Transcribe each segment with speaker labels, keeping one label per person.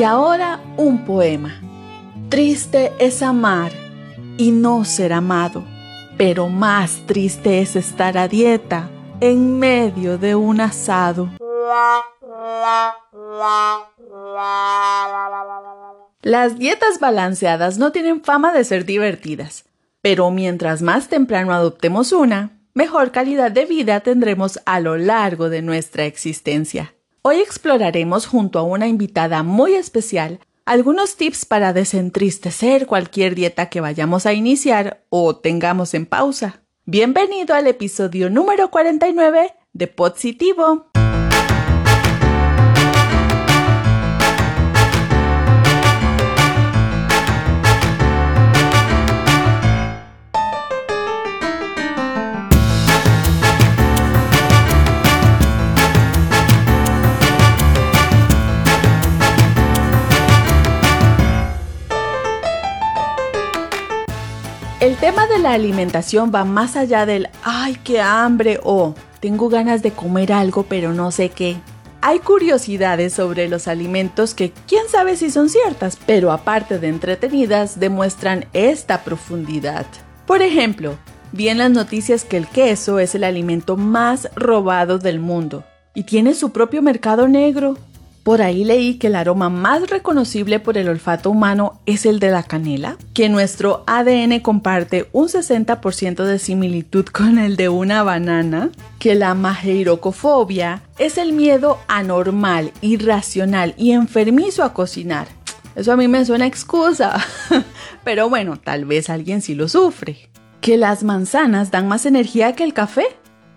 Speaker 1: Y ahora un poema. Triste es amar y no ser amado, pero más triste es estar a dieta en medio de un asado. Las dietas balanceadas no tienen fama de ser divertidas, pero mientras más temprano adoptemos una, mejor calidad de vida tendremos a lo largo de nuestra existencia. Hoy exploraremos junto a una invitada muy especial algunos tips para desentristecer cualquier dieta que vayamos a iniciar o tengamos en pausa. Bienvenido al episodio número 49 de Positivo. El tema de la alimentación va más allá del ¡ay, qué hambre! o tengo ganas de comer algo pero no sé qué. Hay curiosidades sobre los alimentos que quién sabe si son ciertas, pero aparte de entretenidas demuestran esta profundidad. Por ejemplo, vi en las noticias que el queso es el alimento más robado del mundo y tiene su propio mercado negro. Por ahí leí que el aroma más reconocible por el olfato humano es el de la canela, que nuestro ADN comparte un 60% de similitud con el de una banana, que la majeirocofobia es el miedo anormal, irracional y enfermizo a cocinar. Eso a mí me suena excusa, pero bueno, tal vez alguien sí lo sufre. Que las manzanas dan más energía que el café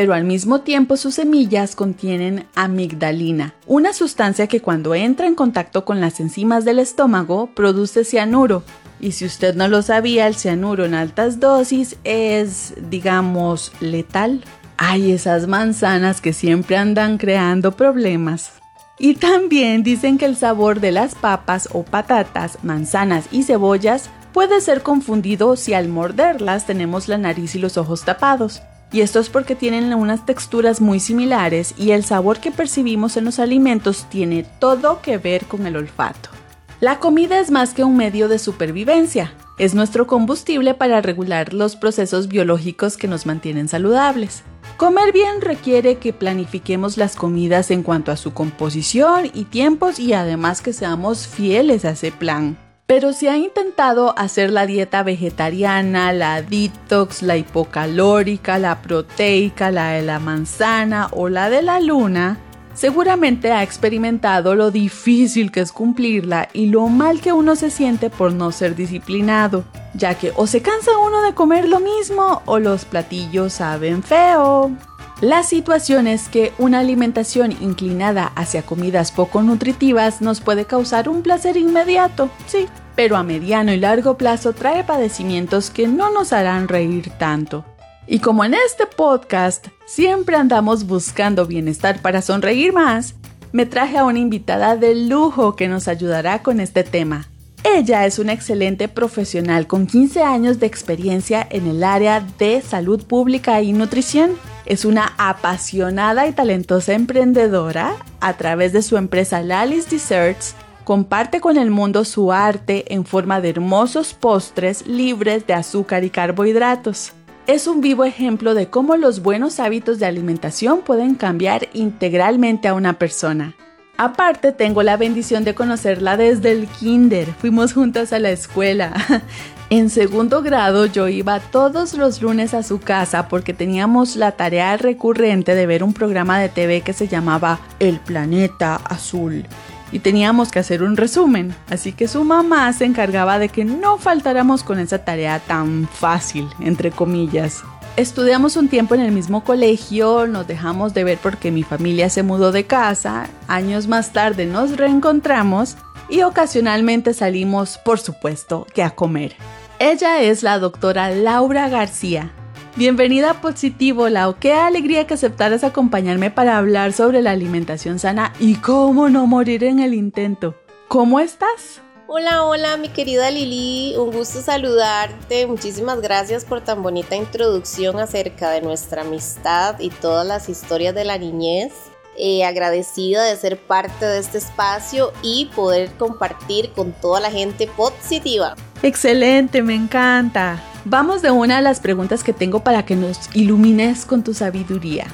Speaker 1: pero al mismo tiempo sus semillas contienen amigdalina, una sustancia que cuando entra en contacto con las enzimas del estómago produce cianuro. Y si usted no lo sabía, el cianuro en altas dosis es, digamos, letal. Hay esas manzanas que siempre andan creando problemas. Y también dicen que el sabor de las papas o patatas, manzanas y cebollas puede ser confundido si al morderlas tenemos la nariz y los ojos tapados. Y esto es porque tienen unas texturas muy similares y el sabor que percibimos en los alimentos tiene todo que ver con el olfato. La comida es más que un medio de supervivencia, es nuestro combustible para regular los procesos biológicos que nos mantienen saludables. Comer bien requiere que planifiquemos las comidas en cuanto a su composición y tiempos y además que seamos fieles a ese plan. Pero si ha intentado hacer la dieta vegetariana, la detox, la hipocalórica, la proteica, la de la manzana o la de la luna, seguramente ha experimentado lo difícil que es cumplirla y lo mal que uno se siente por no ser disciplinado, ya que o se cansa uno de comer lo mismo o los platillos saben feo. La situación es que una alimentación inclinada hacia comidas poco nutritivas nos puede causar un placer inmediato, sí, pero a mediano y largo plazo trae padecimientos que no nos harán reír tanto. Y como en este podcast siempre andamos buscando bienestar para sonreír más, me traje a una invitada de lujo que nos ayudará con este tema. Ella es una excelente profesional con 15 años de experiencia en el área de salud pública y nutrición. Es una apasionada y talentosa emprendedora a través de su empresa Lalis Desserts comparte con el mundo su arte en forma de hermosos postres libres de azúcar y carbohidratos. Es un vivo ejemplo de cómo los buenos hábitos de alimentación pueden cambiar integralmente a una persona. Aparte, tengo la bendición de conocerla desde el kinder. Fuimos juntas a la escuela. En segundo grado yo iba todos los lunes a su casa porque teníamos la tarea recurrente de ver un programa de TV que se llamaba El Planeta Azul y teníamos que hacer un resumen, así que su mamá se encargaba de que no faltáramos con esa tarea tan fácil, entre comillas. Estudiamos un tiempo en el mismo colegio, nos dejamos de ver porque mi familia se mudó de casa, años más tarde nos reencontramos y ocasionalmente salimos, por supuesto, que a comer. Ella es la doctora Laura García, Bienvenida a Positivo, Lau. Qué alegría que aceptaras acompañarme para hablar sobre la alimentación sana y cómo no morir en el intento. ¿Cómo estás?
Speaker 2: Hola, hola, mi querida Lili. Un gusto saludarte. Muchísimas gracias por tan bonita introducción acerca de nuestra amistad y todas las historias de la niñez. eh, agradecida de ser parte de este espacio y poder compartir con toda la gente positiva.
Speaker 1: Excelente, me encanta. Vamos de una de las preguntas que tengo para que nos ilumines con tu sabiduría.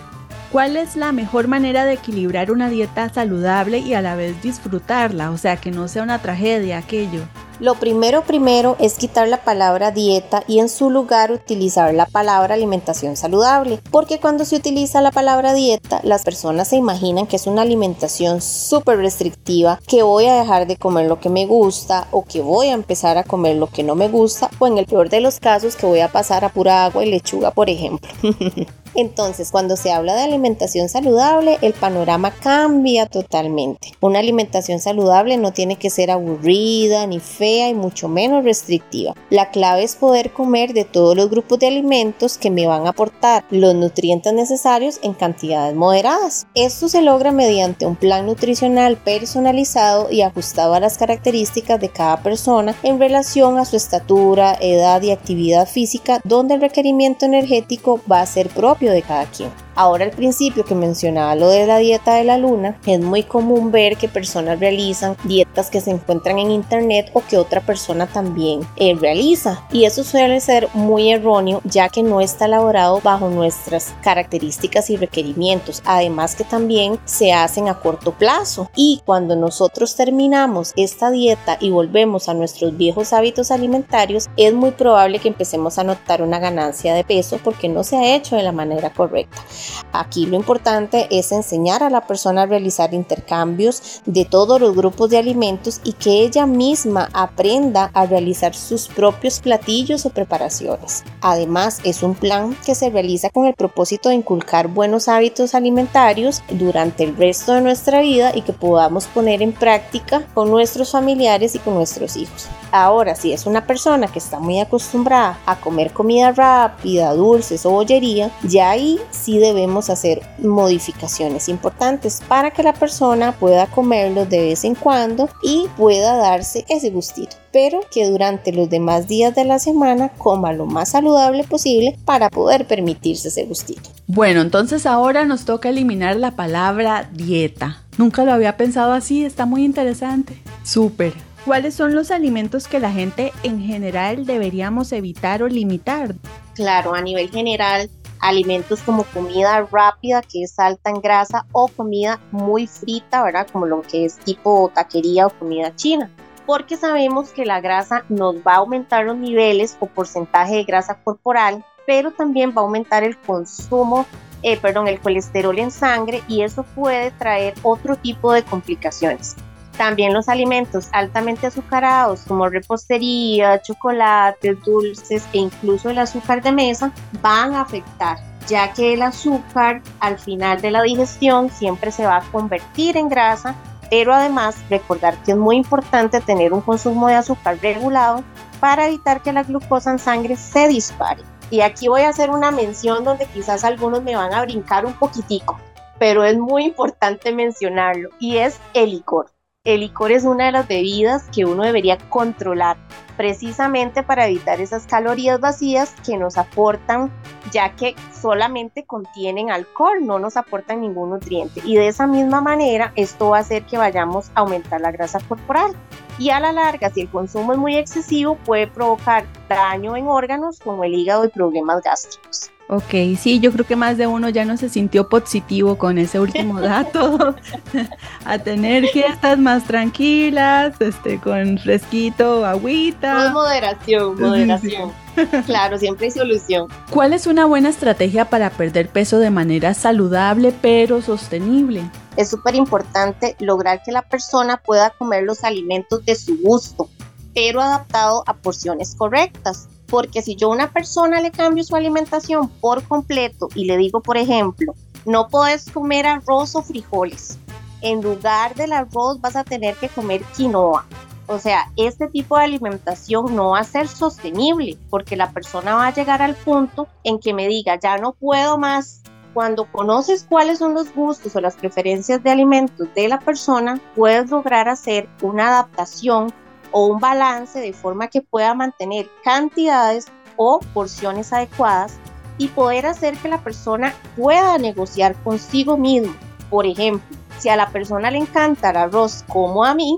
Speaker 1: ¿Cuál es la mejor manera de equilibrar una dieta saludable y a la vez disfrutarla? O sea, que no sea una tragedia aquello.
Speaker 2: Lo primero primero es quitar la palabra dieta y en su lugar utilizar la palabra alimentación saludable, porque cuando se utiliza la palabra dieta, las personas se imaginan que es una alimentación súper restrictiva, que voy a dejar de comer lo que me gusta o que voy a empezar a comer lo que no me gusta o en el peor de los casos que voy a pasar a pura agua y lechuga, por ejemplo. Entonces, cuando se habla de alimentación saludable, el panorama cambia totalmente. Una alimentación saludable no tiene que ser aburrida ni fea y mucho menos restrictiva. La clave es poder comer de todos los grupos de alimentos que me van a aportar los nutrientes necesarios en cantidades moderadas. Esto se logra mediante un plan nutricional personalizado y ajustado a las características de cada persona en relación a su estatura, edad y actividad física, donde el requerimiento energético va a ser propio de cada quien. Ahora al principio que mencionaba lo de la dieta de la luna, es muy común ver que personas realizan dietas que se encuentran en internet o que otra persona también eh, realiza. Y eso suele ser muy erróneo ya que no está elaborado bajo nuestras características y requerimientos. Además que también se hacen a corto plazo. Y cuando nosotros terminamos esta dieta y volvemos a nuestros viejos hábitos alimentarios, es muy probable que empecemos a notar una ganancia de peso porque no se ha hecho de la manera correcta. Aquí lo importante es enseñar a la persona a realizar intercambios de todos los grupos de alimentos y que ella misma aprenda a realizar sus propios platillos o preparaciones. Además, es un plan que se realiza con el propósito de inculcar buenos hábitos alimentarios durante el resto de nuestra vida y que podamos poner en práctica con nuestros familiares y con nuestros hijos. Ahora, si es una persona que está muy acostumbrada a comer comida rápida, dulces o bollería, ya ahí sí debemos hacer modificaciones importantes para que la persona pueda comerlo de vez en cuando y pueda darse ese gustito pero que durante los demás días de la semana coma lo más saludable posible para poder permitirse ese gustito.
Speaker 1: Bueno, entonces ahora nos toca eliminar la palabra dieta. Nunca lo había pensado así, está muy interesante. Súper. ¿Cuáles son los alimentos que la gente en general deberíamos evitar o limitar?
Speaker 2: Claro, a nivel general, alimentos como comida rápida que es alta en grasa o comida muy frita, ¿verdad? Como lo que es tipo taquería o comida china. Porque sabemos que la grasa nos va a aumentar los niveles o porcentaje de grasa corporal, pero también va a aumentar el consumo eh, perdón, el colesterol en sangre y eso puede traer otro tipo de complicaciones. También los alimentos altamente azucarados como repostería, chocolates, dulces e incluso el azúcar de mesa van a afectar ya que el azúcar al final de la digestión siempre se va a convertir en grasa, pero además recordar que es muy importante tener un consumo de azúcar regulado para evitar que la glucosa en sangre se dispare. Y aquí voy a hacer una mención donde quizás algunos me van a brincar un poquitico, pero es muy importante mencionarlo y es el licor el licor es una de las bebidas que uno debería controlar precisamente para evitar esas calorías vacías que nos aportan, ya que solamente contienen alcohol, no nos aportan ningún nutriente. Y de esa misma manera, esto va a hacer que vayamos a aumentar la grasa corporal. Y a la larga, si el consumo es muy excesivo, puede provocar daño en órganos como el hígado y problemas gástricos.
Speaker 1: Ok, sí, yo creo que más de uno ya no se sintió positivo con ese último dato, a tener fiestas más tranquilas, este, con fresquito, agüita.
Speaker 2: moderación, moderación. Claro, siempre hay solución.
Speaker 1: ¿Cuál es una buena estrategia para perder peso de manera saludable pero sostenible?
Speaker 2: Es súper importante lograr que la persona pueda comer los alimentos de su gusto, pero adaptado a porciones correctas porque si yo a una persona le cambio su alimentación por completo y le digo, por ejemplo, no puedes comer arroz o frijoles, en lugar del arroz vas a tener que comer quinoa. O sea, este tipo de alimentación no va a ser sostenible porque la persona va a llegar al punto en que me diga, ya no puedo más. Cuando conoces cuáles son los gustos o las preferencias de alimentos de la persona, puedes lograr hacer una adaptación o un balance de forma que pueda mantener cantidades o porciones adecuadas y poder hacer que la persona pueda negociar consigo mismo. Por ejemplo, si a la persona le encanta el arroz como a mí,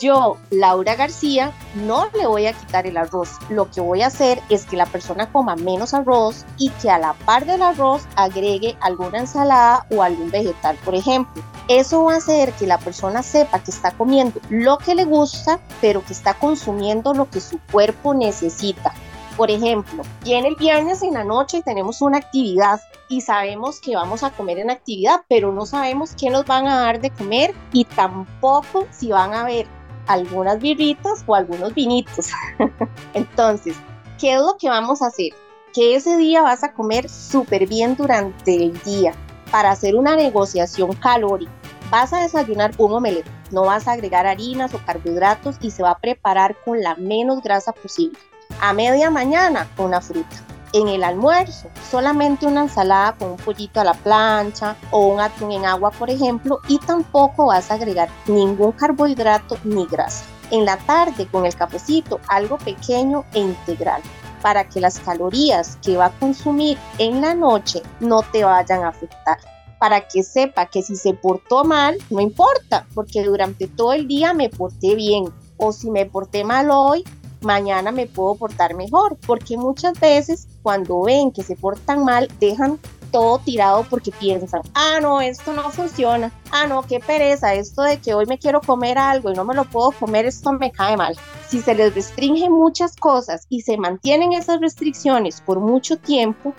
Speaker 2: yo, Laura García, no le voy a quitar el arroz. Lo que voy a hacer es que la persona coma menos arroz y que a la par del arroz agregue alguna ensalada o algún vegetal, por ejemplo. Eso va a hacer que la persona sepa que está comiendo lo que le gusta, pero que está consumiendo lo que su cuerpo necesita. Por ejemplo, viene el viernes en la noche y tenemos una actividad y sabemos que vamos a comer en actividad, pero no sabemos qué nos van a dar de comer y tampoco si van a haber algunas birritas o algunos vinitos. Entonces, ¿qué es lo que vamos a hacer? Que ese día vas a comer súper bien durante el día para hacer una negociación calórica. Vas a desayunar un omelette, no vas a agregar harinas o carbohidratos y se va a preparar con la menos grasa posible. A media mañana, una fruta en el almuerzo, solamente una ensalada con un pollito a la plancha o un atún en agua, por ejemplo, y tampoco vas a agregar ningún carbohidrato ni grasa. En la tarde, con el cafecito, algo pequeño e integral para que las calorías que va a consumir en la noche no te vayan a afectar. Para que sepa que si se portó mal, no importa, porque durante todo el día me porté bien. O si me porté mal hoy, mañana me puedo portar mejor, porque muchas veces cuando ven que se portan mal, dejan todo tirado porque piensan, ah, no, esto no funciona, ah, no, qué pereza, esto de que hoy me quiero comer algo y no me lo puedo comer, esto me cae mal. Si se les restringen muchas cosas y se mantienen esas restricciones por mucho tiempo,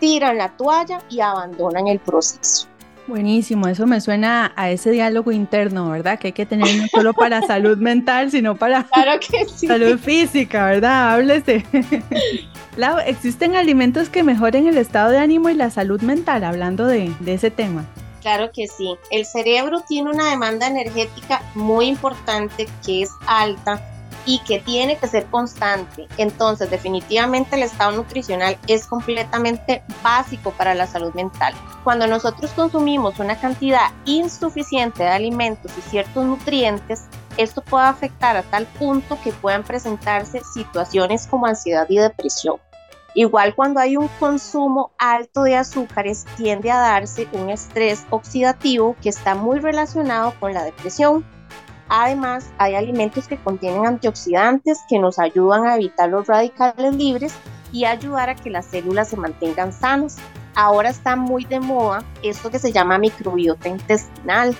Speaker 2: tiran la toalla y abandonan el proceso.
Speaker 1: Buenísimo, eso me suena a ese diálogo interno, ¿verdad? Que hay que tener no solo para salud mental, sino para salud física, ¿verdad? Háblese. Lau, ¿existen alimentos que mejoren el estado de ánimo y la salud mental, hablando de, de ese tema?
Speaker 2: Claro que sí. El cerebro tiene una demanda energética muy importante que es alta y que tiene que ser constante. Entonces, definitivamente el estado nutricional es completamente básico para la salud mental. Cuando nosotros consumimos una cantidad insuficiente de alimentos y ciertos nutrientes, esto puede afectar a tal punto que puedan presentarse situaciones como ansiedad y depresión. Igual cuando hay un consumo alto de azúcares tiende a darse un estrés oxidativo que está muy relacionado con la depresión Además, hay alimentos que contienen antioxidantes que nos ayudan a evitar los radicales libres y ayudar a que las células se mantengan sanas. Ahora está muy de moda esto que se llama microbiota intestinal,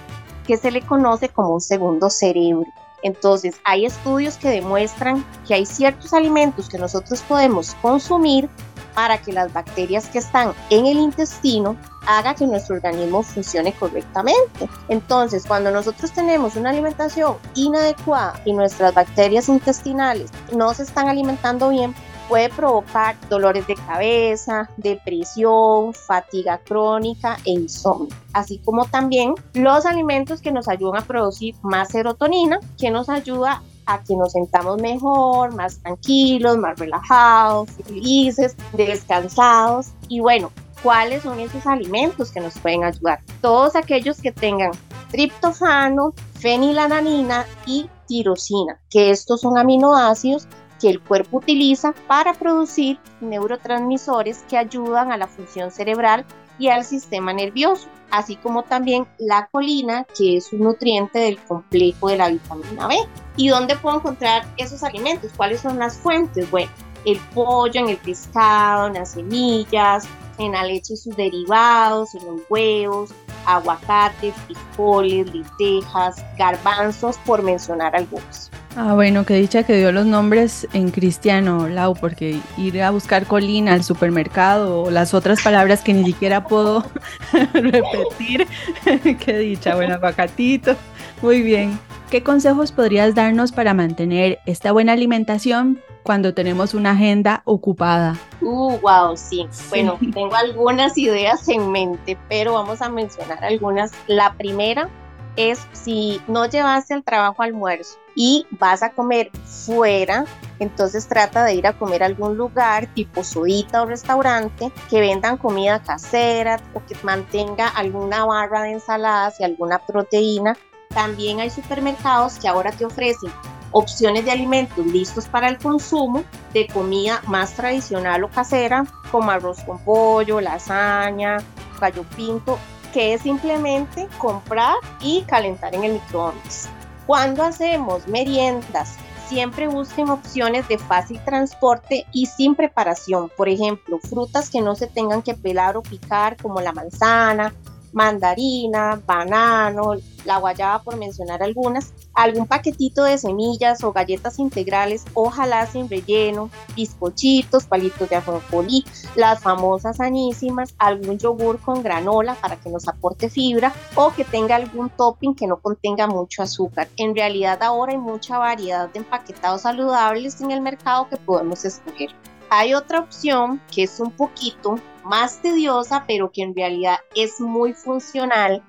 Speaker 2: que se le conoce como un segundo cerebro. Entonces, hay estudios que demuestran que hay ciertos alimentos que nosotros podemos consumir para que las bacterias que están en el intestino haga que nuestro organismo funcione correctamente. Entonces, cuando nosotros tenemos una alimentación inadecuada y nuestras bacterias intestinales no se están alimentando bien, puede provocar dolores de cabeza, depresión, fatiga crónica e insomnio, así como también los alimentos que nos ayudan a producir más serotonina, que nos ayuda a que nos sentamos mejor, más tranquilos, más relajados, felices, descansados. Y bueno, ¿cuáles son esos alimentos que nos pueden ayudar? Todos aquellos que tengan triptofano, fenilalanina y tirosina, que estos son aminoácidos que el cuerpo utiliza para producir neurotransmisores que ayudan a la función cerebral y al sistema nervioso, así como también la colina, que es un nutriente del complejo de la vitamina B. ¿Y dónde puedo encontrar esos alimentos? ¿Cuáles son las fuentes? Bueno, el pollo, en el pescado, en las semillas, en la leche y sus derivados, en los huevos, aguacate, frijoles, lentejas, garbanzos, por mencionar algunos.
Speaker 1: Ah, bueno, que dicha que dio los nombres en cristiano, Lau, porque ir a buscar colina al supermercado o las otras palabras que ni siquiera puedo repetir, qué dicha, bueno, aguacatito, muy bien. ¿Qué consejos podrías darnos para mantener esta buena alimentación cuando tenemos una agenda ocupada?
Speaker 2: Uh, wow, sí. Bueno, tengo algunas ideas en mente, pero vamos a mencionar algunas. La primera es si no llevaste el trabajo almuerzo y vas a comer fuera, entonces trata de ir a comer a algún lugar tipo sodita o restaurante que vendan comida casera o que mantenga alguna barra de ensaladas y alguna proteína. También hay supermercados que ahora te ofrecen opciones de alimentos listos para el consumo de comida más tradicional o casera como arroz con pollo, lasaña, gallo pinto que es simplemente comprar y calentar en el microondas. Cuando hacemos meriendas, siempre busquen opciones de fácil transporte y sin preparación. Por ejemplo, frutas que no se tengan que pelar o picar como la manzana, mandarina, banano, la guayaba por mencionar algunas, algún paquetito de semillas o galletas integrales, ojalá sin relleno, bizcochitos, palitos de ajonjolí, las famosas anísimas, algún yogur con granola para que nos aporte fibra o que tenga algún topping que no contenga mucho azúcar. En realidad ahora hay mucha variedad de empaquetados saludables en el mercado que podemos escoger. Hay otra opción que es un poquito más tediosa, pero que en realidad es muy funcional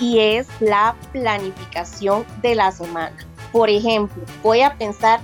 Speaker 2: y es la planificación de la semana. Por ejemplo, voy a pensar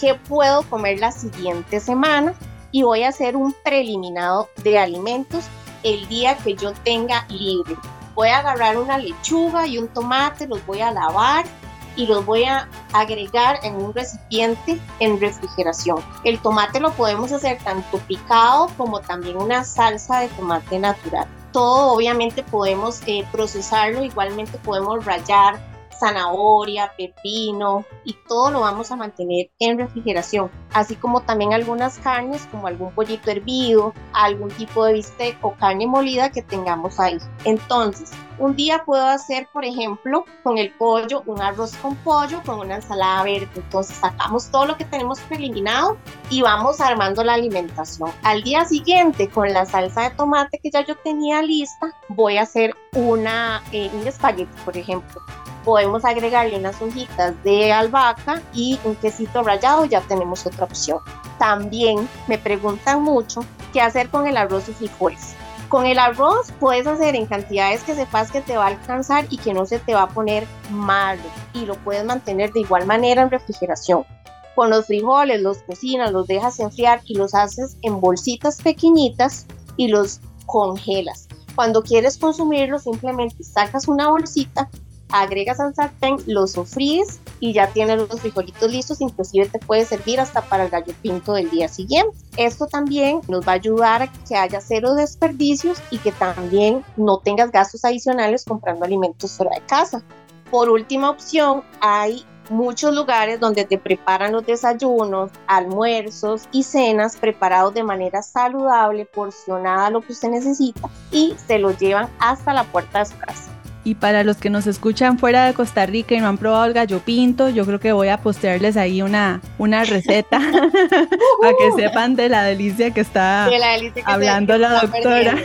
Speaker 2: qué puedo comer la siguiente semana y voy a hacer un preliminado de alimentos el día que yo tenga libre. Voy a agarrar una lechuga y un tomate, los voy a lavar y los voy a agregar en un recipiente en refrigeración. El tomate lo podemos hacer tanto picado como también una salsa de tomate natural. Todo obviamente podemos eh, procesarlo, igualmente podemos rallar zanahoria, pepino y todo lo vamos a mantener en refrigeración, así como también algunas carnes como algún pollito hervido, algún tipo de bistec o carne molida que tengamos ahí. Entonces, un día puedo hacer, por ejemplo, con el pollo, un arroz con pollo con una ensalada verde. Entonces sacamos todo lo que tenemos preliminado y vamos armando la alimentación. Al día siguiente, con la salsa de tomate que ya yo tenía lista, voy a hacer una, eh, un espagueti, por ejemplo podemos agregarle unas hojitas de albahaca y un quesito rallado, ya tenemos otra opción. También me preguntan mucho qué hacer con el arroz y frijoles. Con el arroz puedes hacer en cantidades que sepas que te va a alcanzar y que no se te va a poner malo y lo puedes mantener de igual manera en refrigeración. Con los frijoles los cocinas, los dejas enfriar y los haces en bolsitas pequeñitas y los congelas. Cuando quieres consumirlos simplemente sacas una bolsita, agregas al sartén, lo sofríes y ya tienes los frijolitos listos, inclusive te puede servir hasta para el gallo pinto del día siguiente. Esto también nos va a ayudar a que haya cero desperdicios y que también no tengas gastos adicionales comprando alimentos fuera de casa. Por última opción, hay muchos lugares donde te preparan los desayunos, almuerzos y cenas preparados de manera saludable, porcionada lo que usted necesita y se los llevan hasta la puerta de su casa.
Speaker 1: Y para los que nos escuchan fuera de Costa Rica y no han probado el gallo pinto, yo creo que voy a postearles ahí una, una receta para que sepan de la delicia que está hablando la doctora.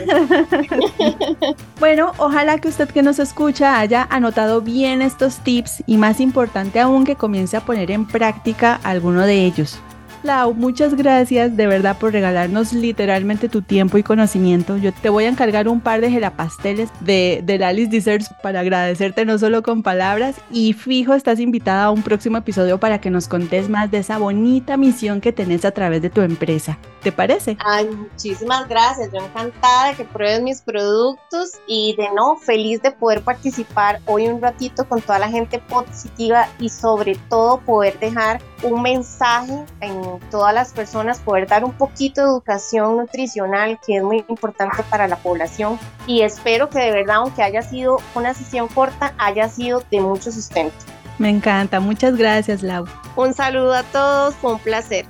Speaker 1: bueno, ojalá que usted que nos escucha haya anotado bien estos tips y más importante aún que comience a poner en práctica alguno de ellos. Lau, muchas gracias de verdad por regalarnos literalmente tu tiempo y conocimiento. Yo te voy a encargar un par de gelapasteles de, de Lalis Desserts para agradecerte no solo con palabras y fijo estás invitada a un próximo episodio para que nos contes más de esa bonita misión que tenés a través de tu empresa. ¿Te parece?
Speaker 2: Ay, muchísimas gracias. Yo encantada de que pruebes mis productos y de no, feliz de poder participar hoy un ratito con toda la gente positiva y sobre todo poder dejar un mensaje en todas las personas, poder dar un poquito de educación nutricional que es muy importante para la población y espero que de verdad, aunque haya sido una sesión corta, haya sido de mucho sustento.
Speaker 1: Me encanta, muchas gracias Lau.
Speaker 2: Un saludo a todos, fue un placer.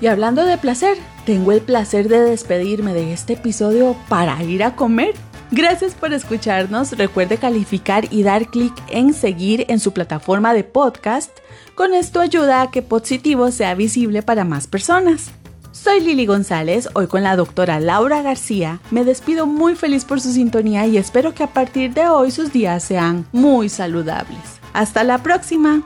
Speaker 1: Y hablando de placer, tengo el placer de despedirme de este episodio para ir a comer. Gracias por escucharnos. Recuerde calificar y dar clic en seguir en su plataforma de podcast. Con esto ayuda a que Positivo sea visible para más personas. Soy Lili González, hoy con la doctora Laura García. Me despido muy feliz por su sintonía y espero que a partir de hoy sus días sean muy saludables. Hasta la próxima.